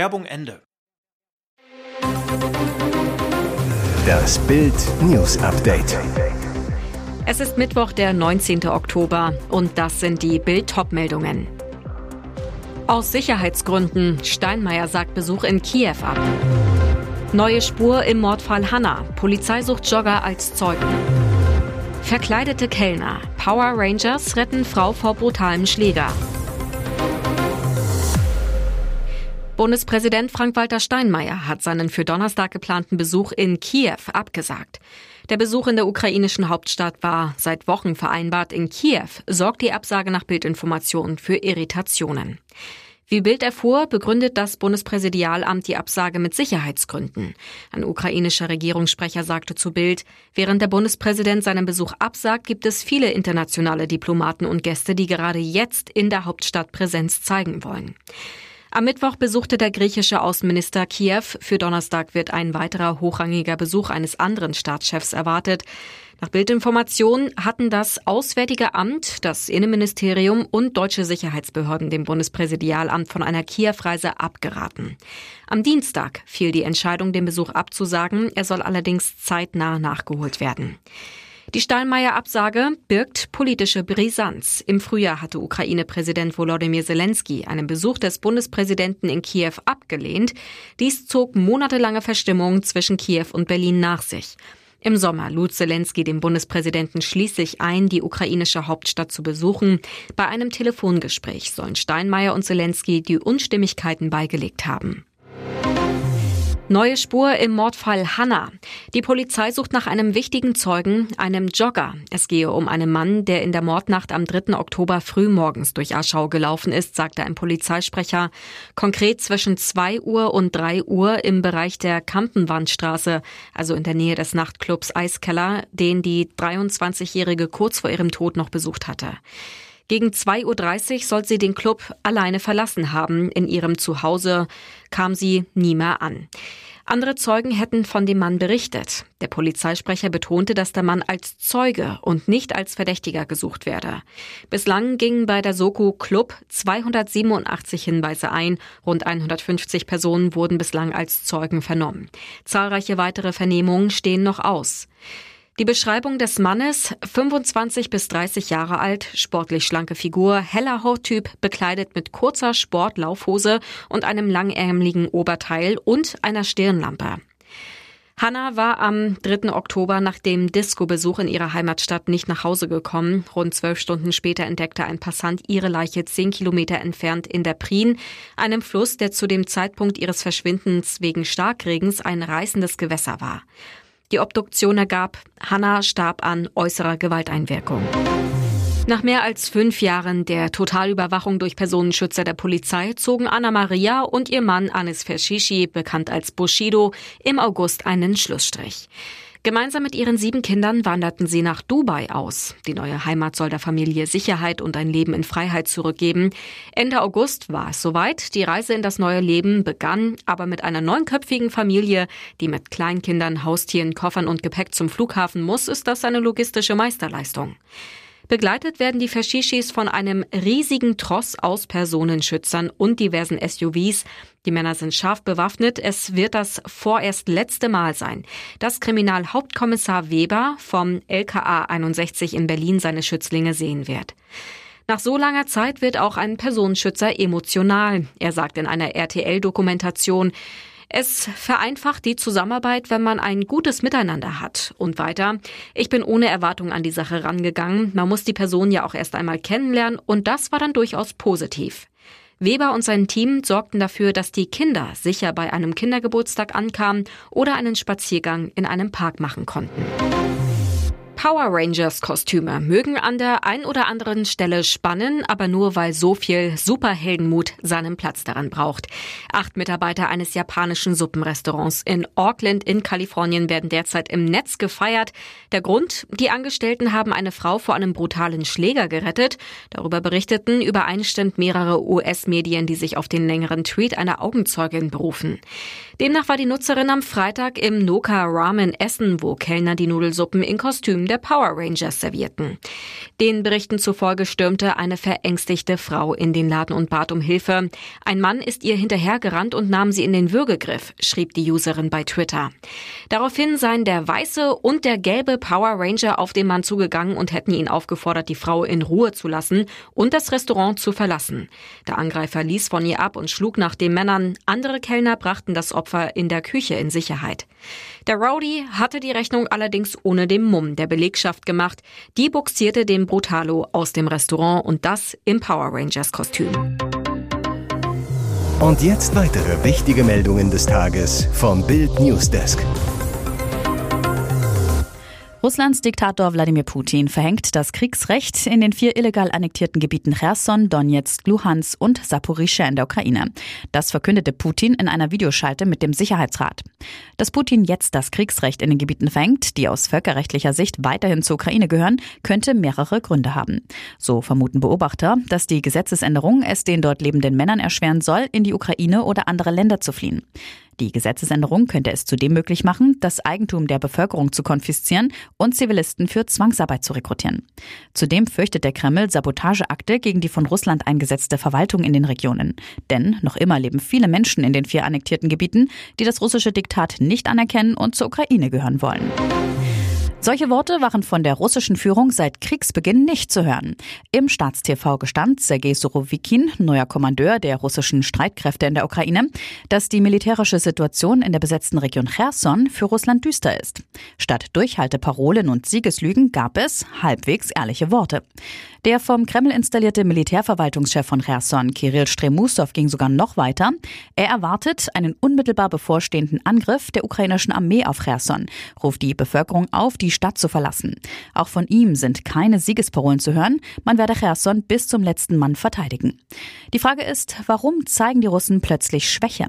Werbung Ende. Das Bild News Update. Es ist Mittwoch, der 19. Oktober und das sind die Bild meldungen Aus Sicherheitsgründen, Steinmeier sagt Besuch in Kiew ab. Neue Spur im Mordfall Hanna. Polizei sucht Jogger als Zeugen. Verkleidete Kellner. Power Rangers retten Frau vor brutalem Schläger. Bundespräsident Frank-Walter Steinmeier hat seinen für Donnerstag geplanten Besuch in Kiew abgesagt. Der Besuch in der ukrainischen Hauptstadt war seit Wochen vereinbart. In Kiew sorgt die Absage nach Bildinformationen für Irritationen. Wie Bild erfuhr, begründet das Bundespräsidialamt die Absage mit Sicherheitsgründen. Ein ukrainischer Regierungssprecher sagte zu Bild, während der Bundespräsident seinen Besuch absagt, gibt es viele internationale Diplomaten und Gäste, die gerade jetzt in der Hauptstadt Präsenz zeigen wollen. Am Mittwoch besuchte der griechische Außenminister Kiew. Für Donnerstag wird ein weiterer hochrangiger Besuch eines anderen Staatschefs erwartet. Nach Bildinformationen hatten das Auswärtige Amt, das Innenministerium und deutsche Sicherheitsbehörden dem Bundespräsidialamt von einer Kiew-Reise abgeraten. Am Dienstag fiel die Entscheidung, den Besuch abzusagen. Er soll allerdings zeitnah nachgeholt werden. Die Steinmeier-Absage birgt politische Brisanz. Im Frühjahr hatte Ukraine-Präsident Volodymyr Zelensky einen Besuch des Bundespräsidenten in Kiew abgelehnt. Dies zog monatelange Verstimmung zwischen Kiew und Berlin nach sich. Im Sommer lud Zelensky den Bundespräsidenten schließlich ein, die ukrainische Hauptstadt zu besuchen. Bei einem Telefongespräch sollen Steinmeier und Zelensky die Unstimmigkeiten beigelegt haben. Neue Spur im Mordfall Hanna. Die Polizei sucht nach einem wichtigen Zeugen, einem Jogger. Es gehe um einen Mann, der in der Mordnacht am 3. Oktober frühmorgens durch Aschau gelaufen ist, sagte ein Polizeisprecher. Konkret zwischen 2 Uhr und 3 Uhr im Bereich der Kampenwandstraße, also in der Nähe des Nachtclubs Eiskeller, den die 23-Jährige kurz vor ihrem Tod noch besucht hatte. Gegen 2.30 Uhr soll sie den Club alleine verlassen haben. In ihrem Zuhause kam sie nie mehr an. Andere Zeugen hätten von dem Mann berichtet. Der Polizeisprecher betonte, dass der Mann als Zeuge und nicht als Verdächtiger gesucht werde. Bislang gingen bei der Soko Club 287 Hinweise ein. Rund 150 Personen wurden bislang als Zeugen vernommen. Zahlreiche weitere Vernehmungen stehen noch aus. Die Beschreibung des Mannes, 25 bis 30 Jahre alt, sportlich schlanke Figur, heller Hauttyp, bekleidet mit kurzer Sportlaufhose und einem langärmeligen Oberteil und einer Stirnlampe. Hanna war am 3. Oktober nach dem Disco-Besuch in ihrer Heimatstadt nicht nach Hause gekommen. Rund zwölf Stunden später entdeckte ein Passant ihre Leiche zehn Kilometer entfernt in der Prien, einem Fluss, der zu dem Zeitpunkt ihres Verschwindens wegen Starkregens ein reißendes Gewässer war. Die Obduktion ergab, Hannah starb an äußerer Gewalteinwirkung. Nach mehr als fünf Jahren der Totalüberwachung durch Personenschützer der Polizei zogen Anna Maria und ihr Mann Anis Feshishi, bekannt als Bushido, im August einen Schlussstrich. Gemeinsam mit ihren sieben Kindern wanderten sie nach Dubai aus. Die neue Heimat soll der Familie Sicherheit und ein Leben in Freiheit zurückgeben. Ende August war es soweit. Die Reise in das neue Leben begann, aber mit einer neunköpfigen Familie, die mit Kleinkindern, Haustieren, Koffern und Gepäck zum Flughafen muss, ist das eine logistische Meisterleistung. Begleitet werden die Fashishis von einem riesigen Tross aus Personenschützern und diversen SUVs. Die Männer sind scharf bewaffnet. Es wird das vorerst letzte Mal sein, dass Kriminalhauptkommissar Weber vom LKA 61 in Berlin seine Schützlinge sehen wird. Nach so langer Zeit wird auch ein Personenschützer emotional. Er sagt in einer RTL-Dokumentation, es vereinfacht die Zusammenarbeit, wenn man ein gutes Miteinander hat. Und weiter, ich bin ohne Erwartung an die Sache rangegangen. Man muss die Person ja auch erst einmal kennenlernen und das war dann durchaus positiv. Weber und sein Team sorgten dafür, dass die Kinder sicher bei einem Kindergeburtstag ankamen oder einen Spaziergang in einem Park machen konnten. Power Rangers Kostüme mögen an der ein oder anderen Stelle spannen, aber nur weil so viel Superheldenmut seinen Platz daran braucht. Acht Mitarbeiter eines japanischen Suppenrestaurants in Auckland in Kalifornien werden derzeit im Netz gefeiert. Der Grund? Die Angestellten haben eine Frau vor einem brutalen Schläger gerettet. Darüber berichteten übereinstimmend mehrere US-Medien, die sich auf den längeren Tweet einer Augenzeugin berufen. Demnach war die Nutzerin am Freitag im Noka Ramen essen, wo Kellner die Nudelsuppen in Kostümen der Power Rangers servierten. Den Berichten zufolge stürmte eine verängstigte Frau in den Laden und bat um Hilfe. Ein Mann ist ihr hinterhergerannt und nahm sie in den Würgegriff, schrieb die Userin bei Twitter. Daraufhin seien der weiße und der gelbe Power Ranger auf den Mann zugegangen und hätten ihn aufgefordert, die Frau in Ruhe zu lassen und das Restaurant zu verlassen. Der Angreifer ließ von ihr ab und schlug nach den Männern. Andere Kellner brachten das Opfer in der Küche in Sicherheit. Der Rowdy hatte die Rechnung allerdings ohne den Mumm der Belegschaft gemacht. Die buxierte den Brutalo aus dem Restaurant und das im Power Rangers Kostüm. Und jetzt weitere wichtige Meldungen des Tages vom Bild Newsdesk. Russlands Diktator Wladimir Putin verhängt das Kriegsrecht in den vier illegal annektierten Gebieten Cherson, Donetsk, Luhansk und Saporischschja in der Ukraine. Das verkündete Putin in einer Videoschalte mit dem Sicherheitsrat. Dass Putin jetzt das Kriegsrecht in den Gebieten verhängt, die aus völkerrechtlicher Sicht weiterhin zur Ukraine gehören, könnte mehrere Gründe haben. So vermuten Beobachter, dass die Gesetzesänderung es den dort lebenden Männern erschweren soll, in die Ukraine oder andere Länder zu fliehen. Die Gesetzesänderung könnte es zudem möglich machen, das Eigentum der Bevölkerung zu konfiszieren und Zivilisten für Zwangsarbeit zu rekrutieren. Zudem fürchtet der Kreml Sabotageakte gegen die von Russland eingesetzte Verwaltung in den Regionen. Denn noch immer leben viele Menschen in den vier annektierten Gebieten, die das russische Diktat nicht anerkennen und zur Ukraine gehören wollen. Solche Worte waren von der russischen Führung seit Kriegsbeginn nicht zu hören. Im Staatstv gestand Sergei Surovikin, neuer Kommandeur der russischen Streitkräfte in der Ukraine, dass die militärische Situation in der besetzten Region Cherson für Russland düster ist. Statt Durchhalteparolen und Siegeslügen gab es halbwegs ehrliche Worte. Der vom Kreml installierte Militärverwaltungschef von Cherson, Kirill Stremusow, ging sogar noch weiter. Er erwartet einen unmittelbar bevorstehenden Angriff der ukrainischen Armee auf Cherson, ruft die Bevölkerung auf, die Stadt zu verlassen. Auch von ihm sind keine Siegesparolen zu hören. Man werde Cherson bis zum letzten Mann verteidigen. Die Frage ist, warum zeigen die Russen plötzlich Schwäche?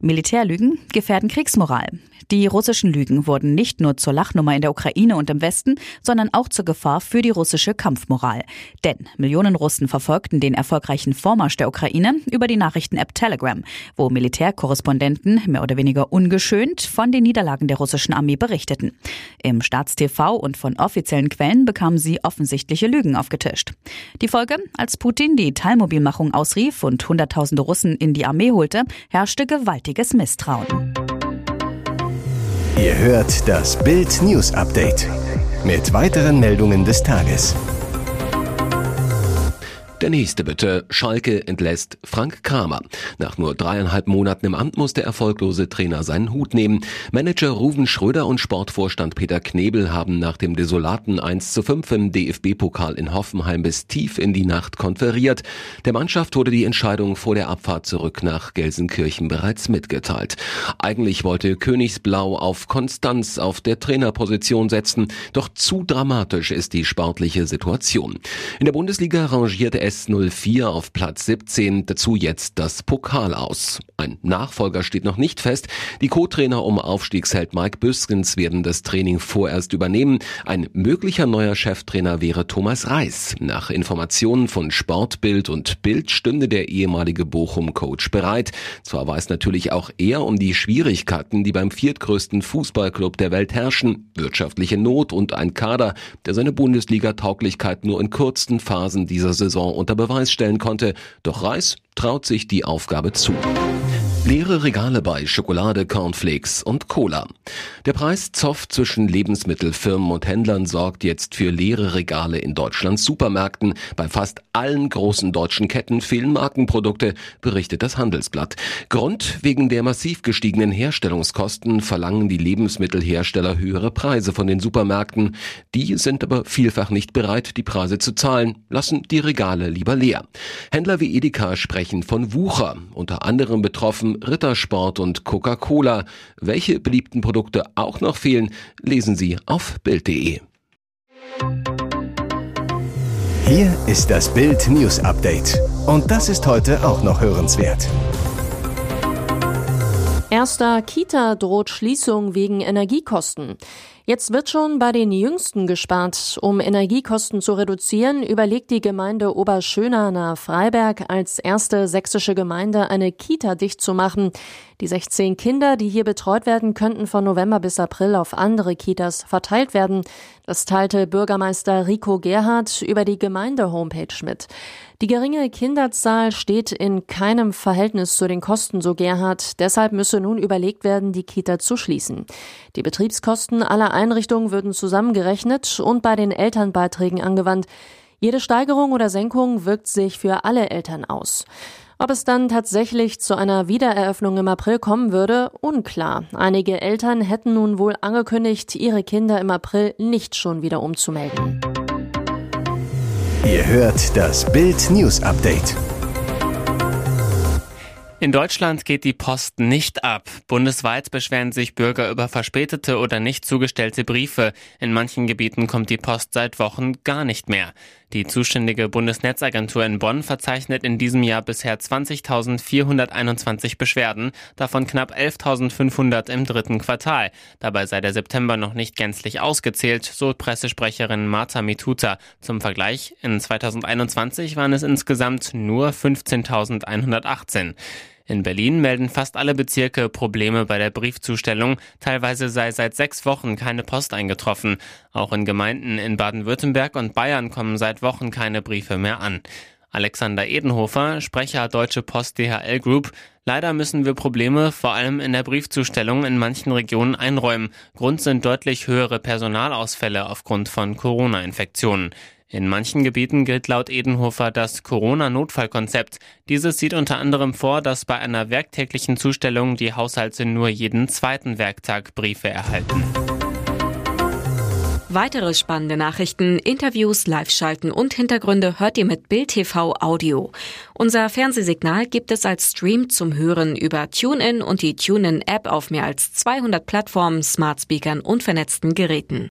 Militärlügen gefährden Kriegsmoral. Die russischen Lügen wurden nicht nur zur Lachnummer in der Ukraine und im Westen, sondern auch zur Gefahr für die russische Kampfmoral. Denn Millionen Russen verfolgten den erfolgreichen Vormarsch der Ukraine über die Nachrichten-App Telegram, wo Militärkorrespondenten mehr oder weniger ungeschönt von den Niederlagen der russischen Armee berichteten. Im Staatstv und von offiziellen Quellen bekamen sie offensichtliche Lügen aufgetischt. Die Folge, als Putin die Teilmobilmachung ausrief und Hunderttausende Russen in die Armee holte, herrschte gewaltiges Misstrauen. Ihr hört das Bild News Update mit weiteren Meldungen des Tages. Der nächste bitte. Schalke entlässt Frank Kramer. Nach nur dreieinhalb Monaten im Amt muss der erfolglose Trainer seinen Hut nehmen. Manager Ruven Schröder und Sportvorstand Peter Knebel haben nach dem desolaten 1 zu 5 im DFB-Pokal in Hoffenheim bis tief in die Nacht konferiert. Der Mannschaft wurde die Entscheidung vor der Abfahrt zurück nach Gelsenkirchen bereits mitgeteilt. Eigentlich wollte Königsblau auf Konstanz auf der Trainerposition setzen, doch zu dramatisch ist die sportliche Situation. In der Bundesliga rangierte S04 auf Platz 17, dazu jetzt das Pokal aus. Ein Nachfolger steht noch nicht fest. Die Co-Trainer um Aufstiegsheld Mike Büskens werden das Training vorerst übernehmen. Ein möglicher neuer Cheftrainer wäre Thomas Reis. Nach Informationen von Sportbild und Bild stünde der ehemalige Bochum-Coach bereit. Zwar weiß natürlich auch er um die Schwierigkeiten, die beim viertgrößten Fußballclub der Welt herrschen, wirtschaftliche Not und ein Kader, der seine Bundesliga-Tauglichkeit nur in kurzen Phasen dieser Saison unter Beweis stellen konnte, doch Reis traut sich die Aufgabe zu. Leere Regale bei Schokolade, Cornflakes und Cola. Der Preiszoff zwischen Lebensmittelfirmen und Händlern sorgt jetzt für leere Regale in Deutschlands Supermärkten. Bei fast allen großen deutschen Ketten fehlen Markenprodukte, berichtet das Handelsblatt. Grund wegen der massiv gestiegenen Herstellungskosten verlangen die Lebensmittelhersteller höhere Preise von den Supermärkten. Die sind aber vielfach nicht bereit, die Preise zu zahlen, lassen die Regale lieber leer. Händler wie Edeka sprechen von Wucher, unter anderem betroffen Rittersport und Coca-Cola. Welche beliebten Produkte auch noch fehlen, lesen Sie auf Bild.de. Hier ist das Bild News Update. Und das ist heute auch noch hörenswert. Erster Kita droht Schließung wegen Energiekosten. Jetzt wird schon bei den Jüngsten gespart. Um Energiekosten zu reduzieren, überlegt die Gemeinde Oberschöner nahe Freiberg als erste sächsische Gemeinde eine Kita dicht zu machen. Die 16 Kinder, die hier betreut werden, könnten von November bis April auf andere Kitas verteilt werden. Das teilte Bürgermeister Rico Gerhardt über die Gemeinde-Homepage mit. Die geringe Kinderzahl steht in keinem Verhältnis zu den Kosten, so Gerhardt. Deshalb müsse nun überlegt werden, die Kita zu schließen. Die Betriebskosten aller Einrichtungen würden zusammengerechnet und bei den Elternbeiträgen angewandt. Jede Steigerung oder Senkung wirkt sich für alle Eltern aus. Ob es dann tatsächlich zu einer Wiedereröffnung im April kommen würde, unklar. Einige Eltern hätten nun wohl angekündigt, ihre Kinder im April nicht schon wieder umzumelden. Ihr hört das Bild News Update. In Deutschland geht die Post nicht ab. Bundesweit beschweren sich Bürger über verspätete oder nicht zugestellte Briefe. In manchen Gebieten kommt die Post seit Wochen gar nicht mehr. Die zuständige Bundesnetzagentur in Bonn verzeichnet in diesem Jahr bisher 20.421 Beschwerden, davon knapp 11.500 im dritten Quartal. Dabei sei der September noch nicht gänzlich ausgezählt, so Pressesprecherin Marta Mituta. Zum Vergleich, in 2021 waren es insgesamt nur 15.118. In Berlin melden fast alle Bezirke Probleme bei der Briefzustellung. Teilweise sei seit sechs Wochen keine Post eingetroffen. Auch in Gemeinden in Baden-Württemberg und Bayern kommen seit Wochen keine Briefe mehr an. Alexander Edenhofer, Sprecher Deutsche Post DHL Group. Leider müssen wir Probleme vor allem in der Briefzustellung in manchen Regionen einräumen. Grund sind deutlich höhere Personalausfälle aufgrund von Corona-Infektionen. In manchen Gebieten gilt laut Edenhofer das Corona-Notfallkonzept. Dieses sieht unter anderem vor, dass bei einer werktäglichen Zustellung die Haushalte nur jeden zweiten Werktag Briefe erhalten. Weitere spannende Nachrichten, Interviews, Live-Schalten und Hintergründe hört ihr mit Bild TV Audio. Unser Fernsehsignal gibt es als Stream zum Hören über TuneIn und die TuneIn-App auf mehr als 200 Plattformen, Smart Speakern und vernetzten Geräten.